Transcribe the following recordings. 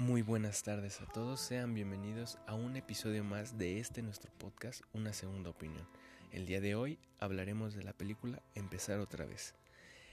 Muy buenas tardes a todos, sean bienvenidos a un episodio más de este nuestro podcast, Una Segunda Opinión. El día de hoy hablaremos de la película Empezar otra vez.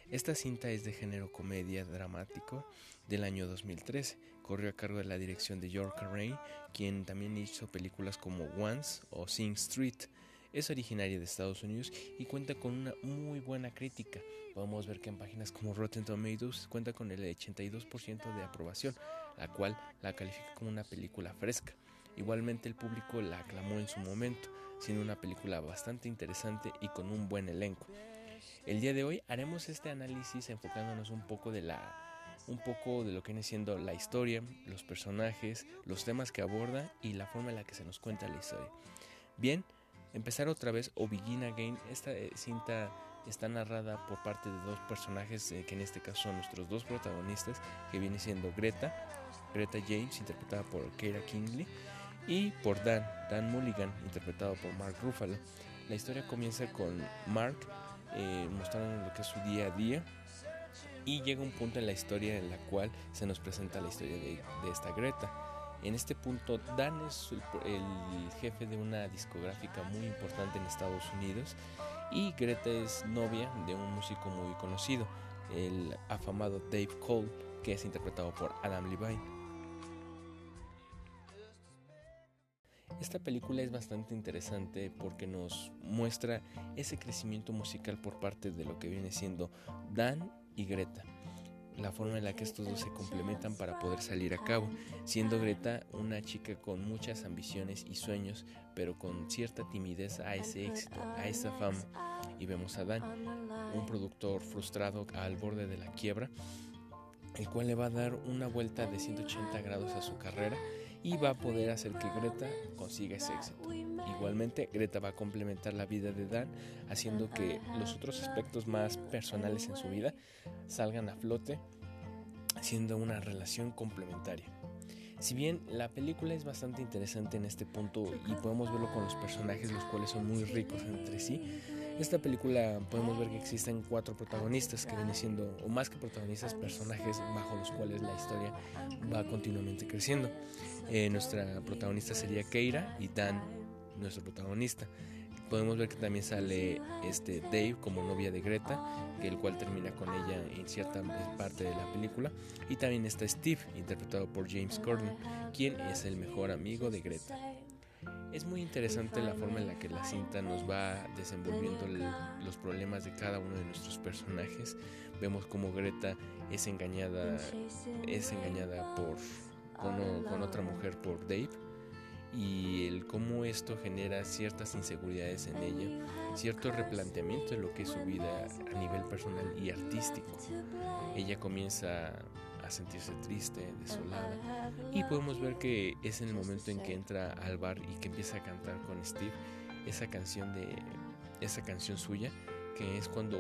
Esta cinta es de género comedia dramático del año 2013. Corrió a cargo de la dirección de York Ray, quien también hizo películas como Once o Sing Street. Es originaria de Estados Unidos y cuenta con una muy buena crítica. Podemos ver que en páginas como Rotten Tomatoes cuenta con el 82% de aprobación, la cual la califica como una película fresca. Igualmente el público la aclamó en su momento, siendo una película bastante interesante y con un buen elenco. El día de hoy haremos este análisis enfocándonos un poco de la un poco de lo que viene siendo la historia, los personajes, los temas que aborda y la forma en la que se nos cuenta la historia. Bien, Empezar otra vez o Begin Again, esta eh, cinta está narrada por parte de dos personajes eh, que en este caso son nuestros dos protagonistas, que viene siendo Greta, Greta James, interpretada por Keira Kingley, y por Dan, Dan Mulligan, interpretado por Mark Ruffalo. La historia comienza con Mark eh, mostrando lo que es su día a día y llega un punto en la historia en la cual se nos presenta la historia de, de esta Greta. En este punto, Dan es el, jefe de una discográfica muy importante en Estados Unidos y Greta es novia de un músico muy conocido, el afamado Dave Cole, que es interpretado por Adam Levine. Esta película es bastante interesante porque nos muestra ese crecimiento musical por parte de lo que viene siendo Dan y Greta la forma en la que estos dos se complementan para poder salir a cabo, siendo Greta una chica con muchas ambiciones y sueños, pero con cierta timidez a ese éxito, a esa fama. Y vemos a Dan, un productor frustrado al borde de la quiebra, el cual le va a dar una vuelta de 180 grados a su carrera y va a poder hacer que Greta consiga ese éxito. Igualmente, Greta va a complementar la vida de Dan, haciendo que los otros aspectos más personales en su vida salgan a flote, siendo una relación complementaria. Si bien la película es bastante interesante en este punto y podemos verlo con los personajes, los cuales son muy ricos entre sí, esta película podemos ver que existen cuatro protagonistas que vienen siendo, o más que protagonistas, personajes bajo los cuales la historia va continuamente creciendo. Eh, nuestra protagonista sería Keira y Dan nuestro protagonista. Podemos ver que también sale este Dave como novia de Greta, que el cual termina con ella en cierta parte de la película. Y también está Steve, interpretado por James Corden, quien es el mejor amigo de Greta. Es muy interesante la forma en la que la cinta nos va desenvolviendo los problemas de cada uno de nuestros personajes. Vemos como Greta es engañada, es engañada por con, con otra mujer por Dave y el cómo esto genera ciertas inseguridades en ella, cierto replanteamiento de lo que es su vida a nivel personal y artístico. Ella comienza a sentirse triste, desolada y podemos ver que es en el momento en que entra al bar y que empieza a cantar con Steve esa canción de esa canción suya que es cuando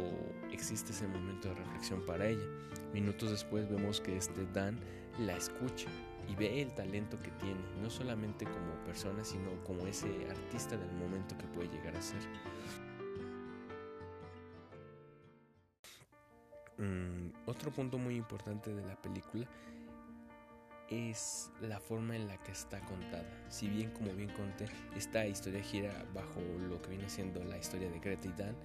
existe ese momento de reflexión para ella. Minutos después vemos que este Dan la escucha y ve el talento que tiene, no solamente como persona, sino como ese artista del momento que puede llegar a ser. Mm, otro punto muy importante de la película es la forma en la que está contada. Si bien, como bien conté, esta historia gira bajo lo que viene siendo la historia de Greta y Dan,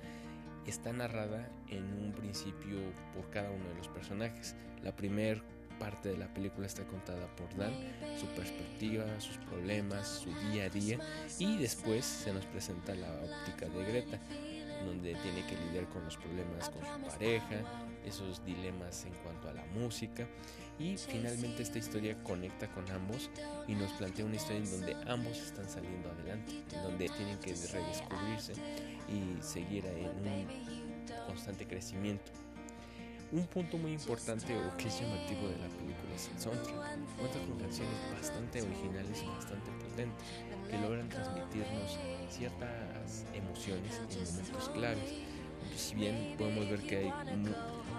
está narrada en un principio por cada uno de los personajes. La primera parte de la película está contada por Dan, su perspectiva, sus problemas, su día a día y después se nos presenta la óptica de Greta, donde tiene que lidiar con los problemas con su pareja, esos dilemas en cuanto a la música y finalmente esta historia conecta con ambos y nos plantea una historia en donde ambos están saliendo adelante, en donde tienen que redescubrirse y seguir en un constante crecimiento. Un punto muy importante o que es llamativo de la película es el soundtrack. Cuenta con canciones bastante originales y bastante potentes que logran transmitirnos ciertas emociones en momentos claves. Si bien podemos ver que hay,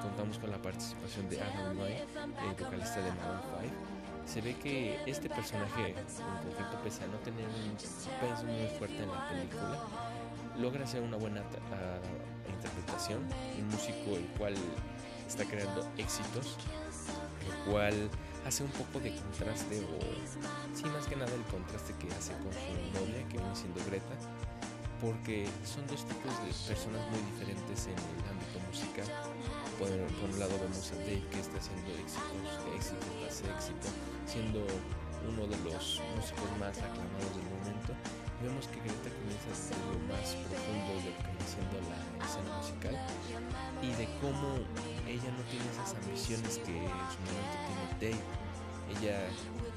contamos con la participación de Adam Levine, el vocalista de Maroon 5, se ve que este personaje, en concreto, pese a no tener un peso muy fuerte en la película, logra hacer una buena uh, interpretación. Un músico el cual está creando éxitos, el cual hace un poco de contraste o sí más que nada el contraste que hace con su novia que viene siendo Greta porque son dos tipos de personas muy diferentes en el ámbito musical. Por, un lado vemos a Dave que está haciendo éxitos éxito tras éxito siendo uno de los músicos más aclamados del momento. Y vemos que Greta comienza a lo más profundo de lo que viene siendo la escena musical y de cómo ella no tiene esas ambiciones que en su momento tiene Dave. Ella,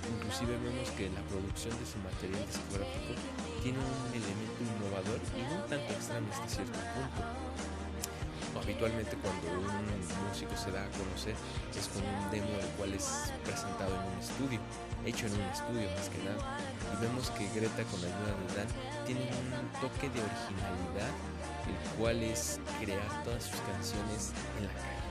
inclusive vemos que la producción de su material discográfico tiene un elemento innovador y un tanto extraño hasta cierto punto. Habitualmente cuando un músico se da a conocer es con un demo el cual es presentado en un estudio, hecho en un estudio más que nada. Y vemos que Greta con la ayuda de Dan tiene un toque de originalidad, el cual es crear todas sus canciones en la calle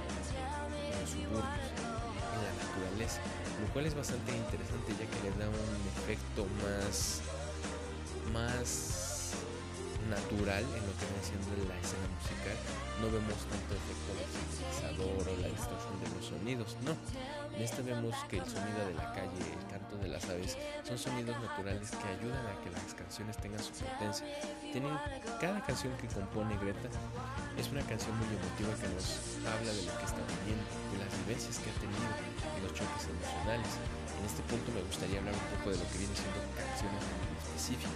en la naturaleza, lo cual es bastante interesante ya que le da un efecto más, más natural en lo que viene siendo la escena musical. No vemos tanto efecto del sintetizador o la distorsión de los sonidos, no. En esta vemos que el sonido de la calle, el canto de las aves, son sonidos naturales que ayudan a que las canciones tengan su potencia. Cada canción que compone Greta es una canción muy emotiva que nos habla de lo que está viviendo, de las vivencias que ha tenido, de los choques emocionales. En este punto me gustaría hablar un poco de lo que viene siendo canciones en específico.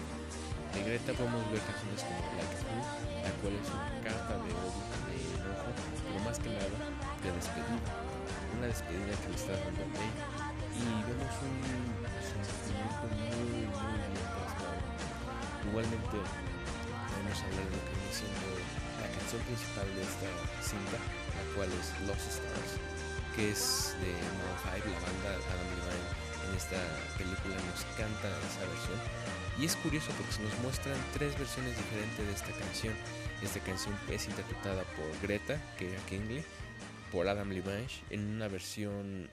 De Greta podemos ver canciones como Like la cual es una carta de odio, de enojo, pero más que nada de despedida. Una despedida que le está dando a ella. Y vemos un sentimiento muy, muy bien plasmado. Igualmente, vamos a de lo que viene siendo la canción principal de esta cinta, la cual es Lost Stars, que es de Maroon 5, la banda Adam Levine en esta película nos canta esa versión. Y es curioso porque se nos muestran tres versiones diferentes de esta canción. Esta canción es interpretada por Greta, que era Kingley, por Adam Levine en una versión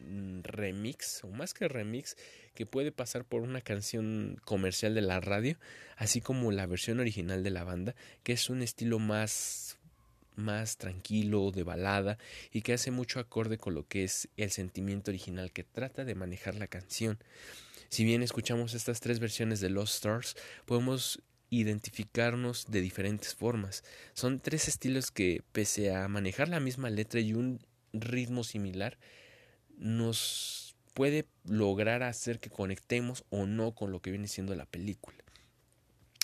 mm, remix, o más que remix, que puede pasar por una canción comercial de la radio, así como la versión original de la banda, que es un estilo más más tranquilo, de balada, y que hace mucho acorde con lo que es el sentimiento original que trata de manejar la canción. Si bien escuchamos estas tres versiones de Lost Stars, podemos identificarnos de diferentes formas. Son tres estilos que, pese a manejar la misma letra y un ritmo similar, nos puede lograr hacer que conectemos o no con lo que viene siendo la película.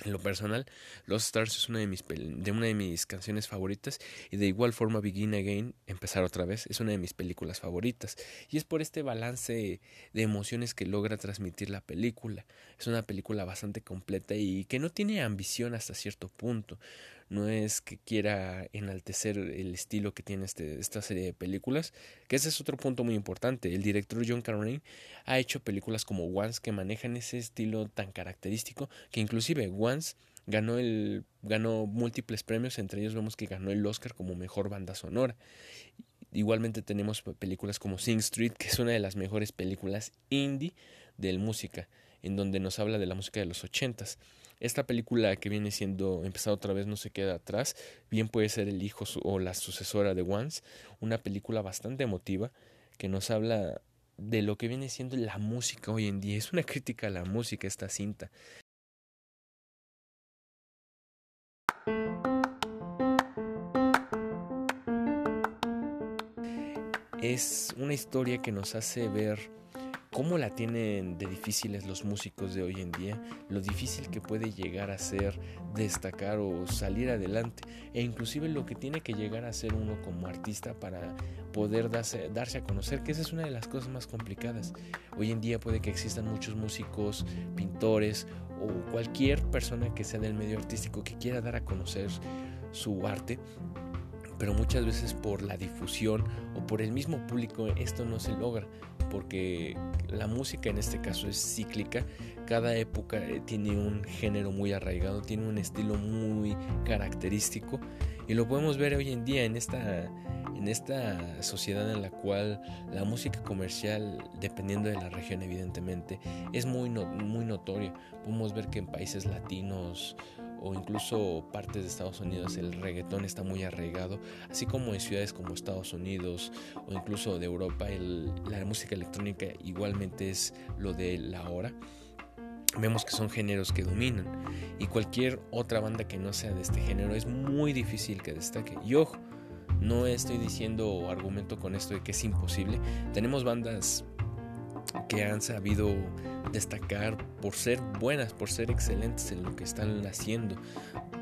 En lo personal, Lost Stars es una de mis, de una de mis canciones favoritas y de igual forma Begin Again, Empezar otra vez, es una de mis películas favoritas. Y es por este balance de emociones que logra transmitir la película. Es una película bastante completa y que no tiene ambición hasta cierto punto no es que quiera enaltecer el estilo que tiene este, esta serie de películas, que ese es otro punto muy importante. El director John Carradine ha hecho películas como Once que manejan ese estilo tan característico que inclusive Once ganó el ganó múltiples premios, entre ellos vemos que ganó el Oscar como mejor banda sonora. Igualmente tenemos películas como Sing Street, que es una de las mejores películas indie de música, en donde nos habla de la música de los ochentas. Esta película que viene siendo empezada otra vez no se queda atrás, bien puede ser el hijo o la sucesora de Once, una película bastante emotiva que nos habla de lo que viene siendo la música hoy en día. Es una crítica a la música esta cinta. Es una historia que nos hace ver cómo la tienen de difíciles los músicos de hoy en día, lo difícil que puede llegar a ser destacar o salir adelante, e inclusive lo que tiene que llegar a ser uno como artista para poder darse, darse a conocer, que esa es una de las cosas más complicadas. Hoy en día puede que existan muchos músicos, pintores o cualquier persona que sea del medio artístico que quiera dar a conocer su arte, pero muchas veces por la difusión o por el mismo público esto no se logra porque la música en este caso es cíclica cada época eh, tiene un género muy arraigado tiene un estilo muy característico y lo podemos ver hoy en día en esta en esta sociedad en la cual la música comercial dependiendo de la región evidentemente es muy muy notoria podemos ver que en países latinos o incluso partes de Estados Unidos el reggaetón está muy arraigado, así como en ciudades como Estados Unidos o incluso de Europa la música electrónica igualmente es lo de la hora. Vemos que son géneros que dominan y cualquier otra banda que no sea de este género es muy difícil que destaque. Y ojo, no estoy diciendo argumento con esto de que es imposible. Tenemos bandas que han sabido destacar por ser buenas, por ser excelentes en lo que están haciendo,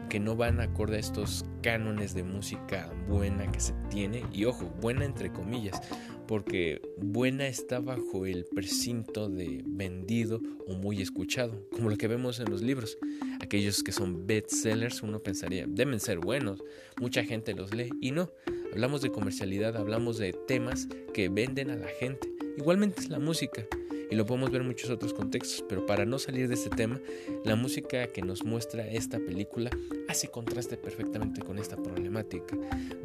que no van acorde a estos cánones de música buena que se tiene, y ojo, buena entre comillas, porque buena está bajo el precinto de vendido o muy escuchado, como lo que vemos en los libros. Aquellos que son bestsellers, uno pensaría, deben ser buenos, mucha gente los lee, y no, hablamos de comercialidad, hablamos de temas que venden a la gente. Igualmente es la música y lo podemos ver en muchos otros contextos, pero para no salir de este tema, la música que nos muestra esta película hace contraste perfectamente con esta problemática.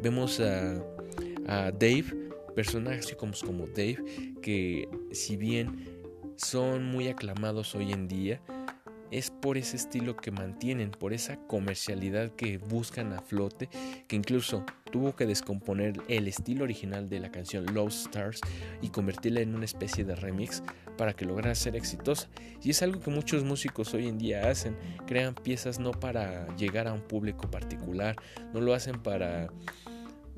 Vemos a, a Dave, personajes como, como Dave, que si bien son muy aclamados hoy en día, es por ese estilo que mantienen, por esa comercialidad que buscan a flote, que incluso tuvo que descomponer el estilo original de la canción Lost Stars y convertirla en una especie de remix para que lograra ser exitosa. Y es algo que muchos músicos hoy en día hacen, crean piezas no para llegar a un público particular, no lo hacen para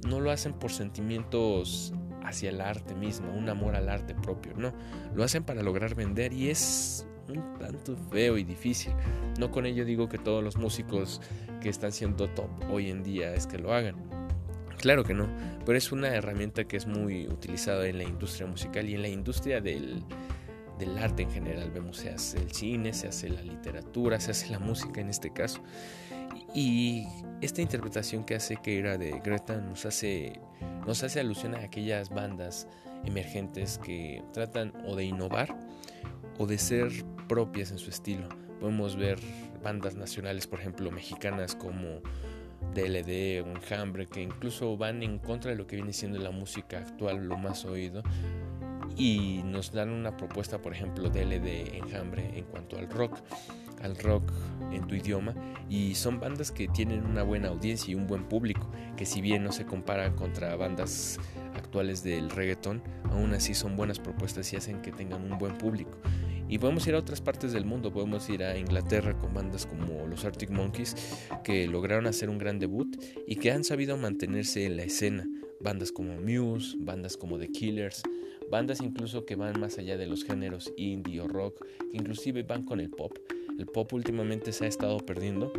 no lo hacen por sentimientos hacia el arte mismo, un amor al arte propio, no, lo hacen para lograr vender y es un tanto feo y difícil. No con ello digo que todos los músicos que están siendo top hoy en día es que lo hagan. Claro que no, pero es una herramienta que es muy utilizada en la industria musical y en la industria del, arte en general. Vemos, se hace el cine, se hace la literatura, se hace la música en este caso. Y esta interpretación que hace Keira de Greta nos hace, nos hace alusión a aquellas bandas emergentes que tratan o de innovar o de ser propias en su estilo. Podemos ver bandas nacionales, por ejemplo, mexicanas como DLD o Enjambre, que incluso van en contra de lo que viene siendo la música actual, lo más oído, y nos dan una propuesta, por ejemplo, DLD Enjambre en cuanto al rock, al rock en tu idioma, y son bandas que tienen una buena audiencia y un buen público, que si bien no se compara contra bandas actuales del reggaeton, aún así son buenas propuestas y hacen que tengan un buen público. Y podemos ir a otras partes del mundo, podemos ir a Inglaterra con bandas como los Arctic Monkeys, que lograron hacer un gran debut y que han sabido mantenerse en la escena. Bandas como Muse, bandas como The Killers, bandas incluso que van más allá de los géneros indie o rock, que inclusive van con el pop. El pop últimamente se ha estado perdiendo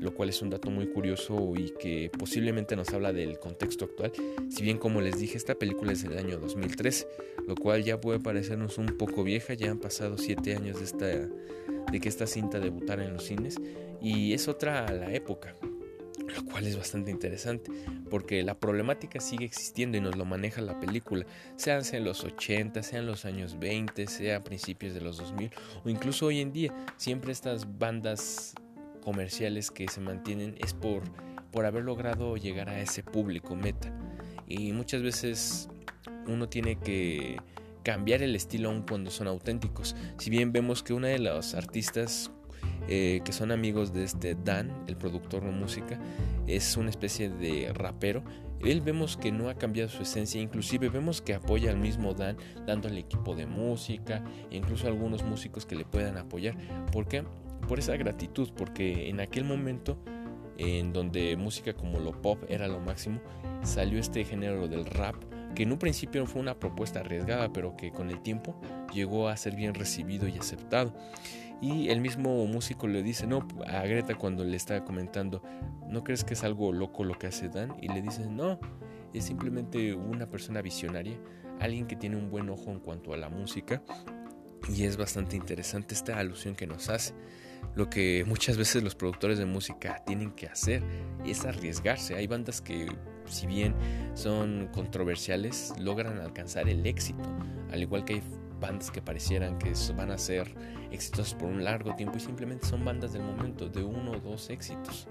lo cual es un dato muy curioso y que posiblemente nos habla del contexto actual. Si bien como les dije, esta película es del año 2013, lo cual ya puede parecernos un poco vieja, ya han pasado 7 años de, esta, de que esta cinta debutara en los cines y es otra a la época. Lo cual es bastante interesante, porque la problemática sigue existiendo y nos lo maneja la película, sean en los 80, sean los años 20, sea principios de los 2000 o incluso hoy en día. Siempre estas bandas comerciales que se mantienen es por, por haber logrado llegar a ese público meta. Y muchas veces uno tiene que cambiar el estilo aun cuando son auténticos. Si bien vemos que una de las artistas eh, que son amigos de este Dan, el productor de música, es una especie de rapero. Él vemos que no ha cambiado su esencia, inclusive vemos que apoya al mismo Dan, dando al equipo de música, e incluso algunos músicos que le puedan apoyar. ¿Por qué? Por esa gratitud, porque en aquel momento en donde música como lo pop era lo máximo, salió este género del rap, que en un principio fue una propuesta arriesgada, pero que con el tiempo llegó a ser bien recibido y aceptado. Y el mismo músico le dice, no, a Greta cuando le está comentando, ¿no crees que es algo loco lo que hace Dan? Y le dice, no, es simplemente una persona visionaria, alguien que tiene un buen ojo en cuanto a la música. Y es bastante interesante esta alusión que nos hace lo que muchas veces los productores de música tienen que hacer es arriesgarse. Hay bandas que, si bien son controversiales, logran alcanzar el éxito, al igual que hay bandas que parecieran que van a ser exitosas por un largo tiempo y simplemente son bandas del momento, de uno o dos éxitos.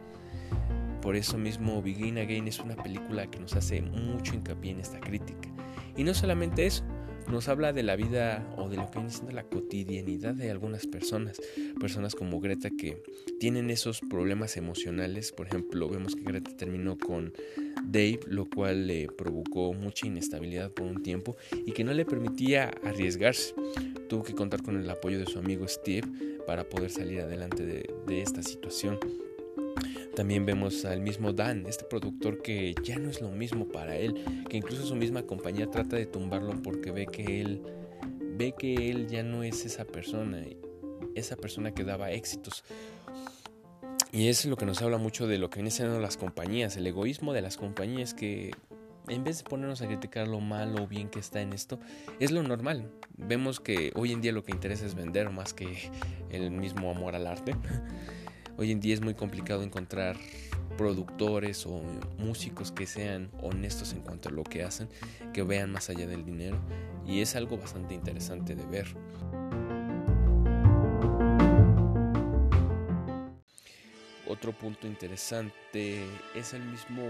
Por eso mismo Begin Again es una película que nos hace mucho hincapié en esta crítica. Y no solamente eso, nos habla de la vida o de lo que viene siendo la cotidianidad de algunas personas, personas como Greta que tienen esos problemas emocionales, por ejemplo, vemos que Greta terminó con Dave, lo cual le provocó mucha inestabilidad por un tiempo y que no le permitía arriesgarse. Tuvo que contar con el apoyo de su amigo Steve para poder salir adelante de, de esta situación. También vemos al mismo Dan, este productor que ya no es lo mismo para él, que incluso su misma compañía trata de tumbarlo porque ve que él ve que él ya no es esa persona, esa persona que daba éxitos. Y es lo que nos habla mucho de lo que vienen siendo las compañías, el egoísmo de las compañías que en vez de ponernos a criticar lo malo o bien que está en esto, es lo normal. Vemos que hoy en día lo que interesa es vender más que el mismo amor al arte. Hoy en día es muy complicado encontrar productores o músicos que sean honestos en cuanto a lo que hacen, que vean más allá del dinero y es algo bastante interesante de ver. Otro punto interesante es el mismo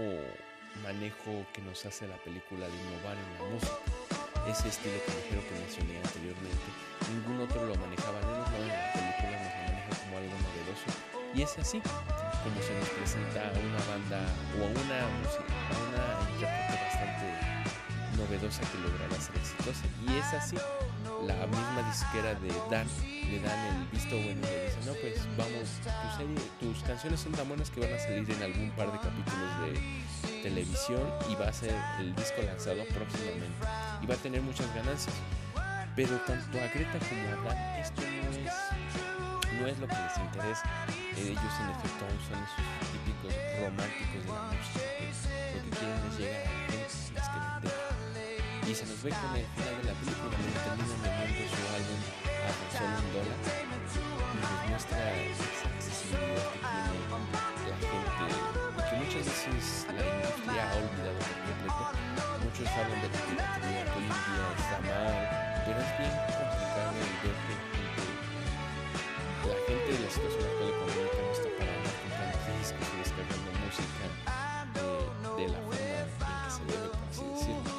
manejo que nos hace la película de innovar en la música. Ese estilo callejero que mencioné anteriormente, ningún otro lo manejaba, menos no en la película nos lo maneja como algo novedoso. Y es así como se nos presenta a una banda o a una música, a una intérprete bastante novedosa que logrará ser exitosa. Y es así, la misma disquera de Dan le dan el visto bueno y le dicen, no, pues vamos, tus canciones son tan buenas que van a salir en algún par de capítulos de televisión y va a ser el disco lanzado próximamente y va a tener muchas ganancias. Pero tanto a Greta como a Dan esto no no es lo que les interesa. Ellos en efecto aún son esos típicos románticos de la música lo que quieren es llegar a la gente que. Y se nos ve con el final de la película donde terminan vendiendo su álbum a solo un dólar y nos muestra esa accesibilidad que tiene la gente que muchas veces la industria ha olvidado por completo. Muchos hablan de la que hoy en día está mal, pero es bien complicado el ver que la gente de la situación actual económica no está para andar comprando discos y descargando música de, de la forma en que se debe, por así decirlo.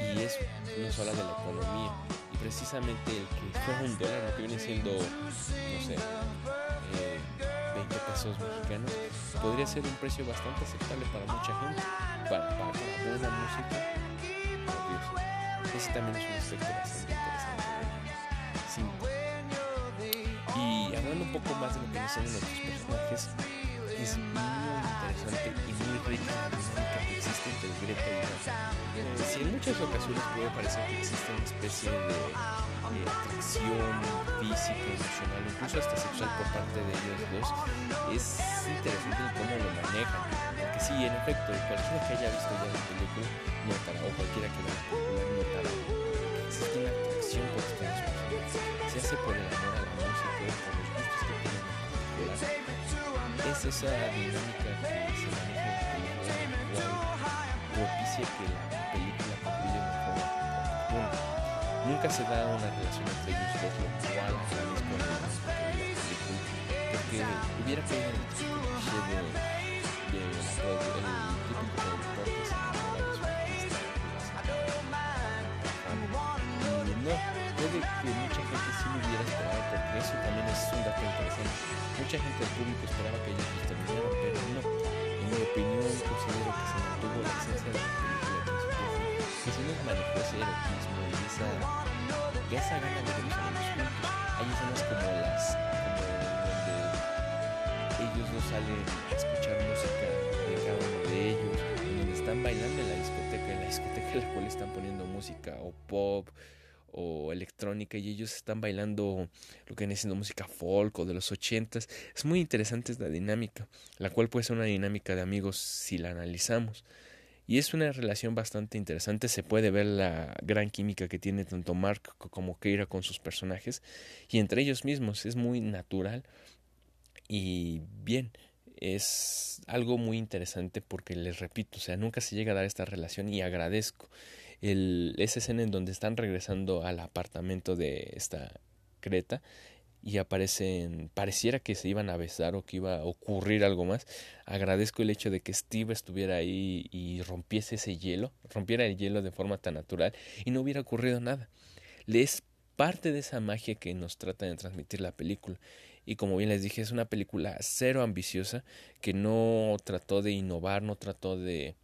Y eso nos habla de la economía y precisamente el que fuera un dólar, lo que viene siendo, no sé, eh, 20 pesos mexicanos, podría ser un precio bastante aceptable para mucha gente, para, para, para buena música. Ese también es un aspecto poco más de lo que nos hacen nuestros personajes, es muy interesante y muy rica la dinámica que existe entre Greta y Dan. Si en muchas ocasiones puede parecer que existe una especie de eh, atracción física, emocional, incluso hasta sexual por parte de ellos dos, es interesante el cómo lo manejan. Porque sí, en efecto, cualquiera que haya visto ya la película notará, o cualquiera que la película notará existe una atracción por dos personajes. Se hace por el amor a la música, por los gustos que tienen es esa dinámica que se maneja en la película, propicia que la película concluya de forma. Nunca se da una relación entre ellos dos, lo cual a la vez pone de la película, porque hubiera podido el de, de la, el típico eso también es un dato interesante. Mucha gente del público esperaba que ellos los terminaran, pero no. En mi opinión, considero que se mantuvo la esencia de la película de que se nos manejó ese erotismo y esa, y esa gana de ver los amigos juntos. Hay escenas como las, como donde ellos dos salen a escuchar música de cada uno de ellos, donde están bailando en la discoteca, en la discoteca en la cual están poniendo música o pop o electrónica y ellos están bailando lo que viene siendo música folk o de los ochentas. Es muy interesante esta dinámica, la cual puede ser una dinámica de amigos si la analizamos. Y es una relación bastante interesante, se puede ver la gran química que tiene tanto Mark como Keira con sus personajes y entre ellos mismos, es muy natural y bien, es algo muy interesante porque les repito, o sea, nunca se llega a dar esta relación y agradezco el, esa escena en donde están regresando al apartamento de esta Creta y aparecen, pareciera que se iban a besar o que iba a ocurrir algo más. Agradezco el hecho de que Steve estuviera ahí y rompiese ese hielo, rompiera el hielo de forma tan natural y no hubiera ocurrido nada. Es parte de esa magia que nos trata de transmitir la película. Y como bien les dije, es una película cero ambiciosa, que no trató de innovar, no trató de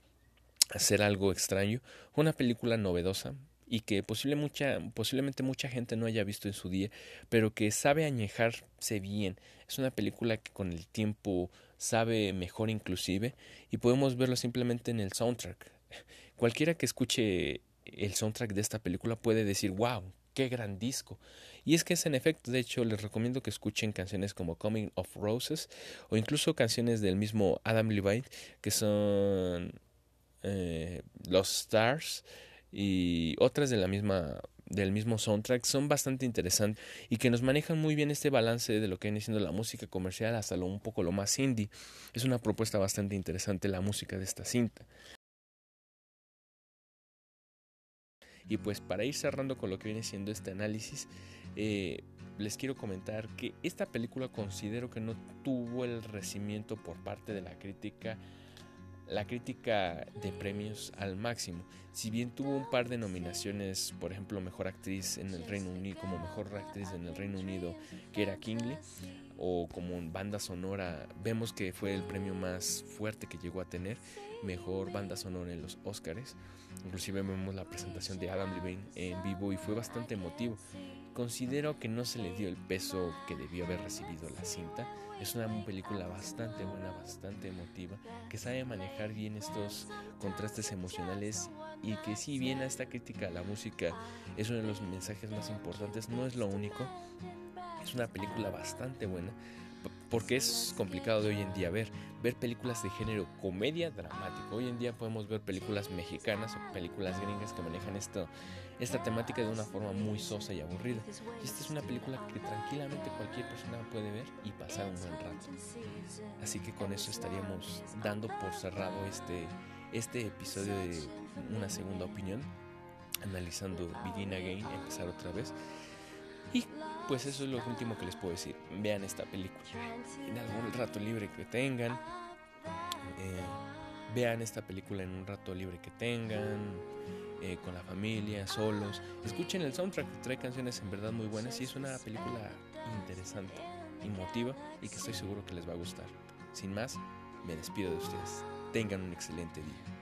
hacer algo extraño. Una película novedosa, y que posible mucha, posiblemente mucha gente no haya visto en su día, pero que sabe añejarse bien. Es una película que con el tiempo sabe mejor inclusive y podemos verlo simplemente en el soundtrack. Cualquiera que escuche el soundtrack de esta película puede decir, wow, qué gran disco. Y es que es en efecto, de hecho, les recomiendo que escuchen canciones como Coming of Roses o incluso canciones del mismo Adam Levine que son eh, Los Stars y otras de la misma del mismo soundtrack son bastante interesantes y que nos manejan muy bien este balance de lo que viene siendo la música comercial hasta lo un poco lo más indie. Es una propuesta bastante interesante la música de esta cinta. Y pues para ir cerrando con lo que viene siendo este análisis, eh, les quiero comentar que esta película considero que no tuvo el recibimiento por parte de la crítica la crítica de premios al máximo. Si bien tuvo un par de nominaciones, por ejemplo, mejor actriz en el Reino Unido, como mejor actriz en el Reino Unido, que era Kingley, o como banda sonora, vemos que fue el premio más fuerte que llegó a tener, mejor banda sonora en los Oscars. Inclusive vemos la presentación de Adam Levine en vivo y fue bastante emotivo. Considero que no se le dio el peso que debió haber recibido la cinta es una película bastante buena, bastante emotiva, que sabe manejar bien estos contrastes emocionales y que si bien a esta crítica a la música es uno de los mensajes más importantes, no es lo único. Es una película bastante buena porque es complicado de hoy en día ver, ver películas de género comedia dramático. Hoy en día podemos ver películas mexicanas o películas gringas que manejan esto, esta temática de una forma muy sosa y aburrida. Y esta es una película que tranquilamente cualquier persona puede ver y pasar un buen rato. Así que con eso estaríamos dando por cerrado este, este episodio de Una Segunda Opinión, analizando Begin Again, empezar otra vez. Y pues eso es lo último que les puedo decir. Vean esta película en algún rato libre que tengan. Eh, vean esta película en un rato libre que tengan. Eh, con la familia, solos. Escuchen el soundtrack, trae canciones en verdad muy buenas y es una película interesante, emotiva y que estoy seguro que les va a gustar. Sin más, me despido de ustedes. Tengan un excelente día.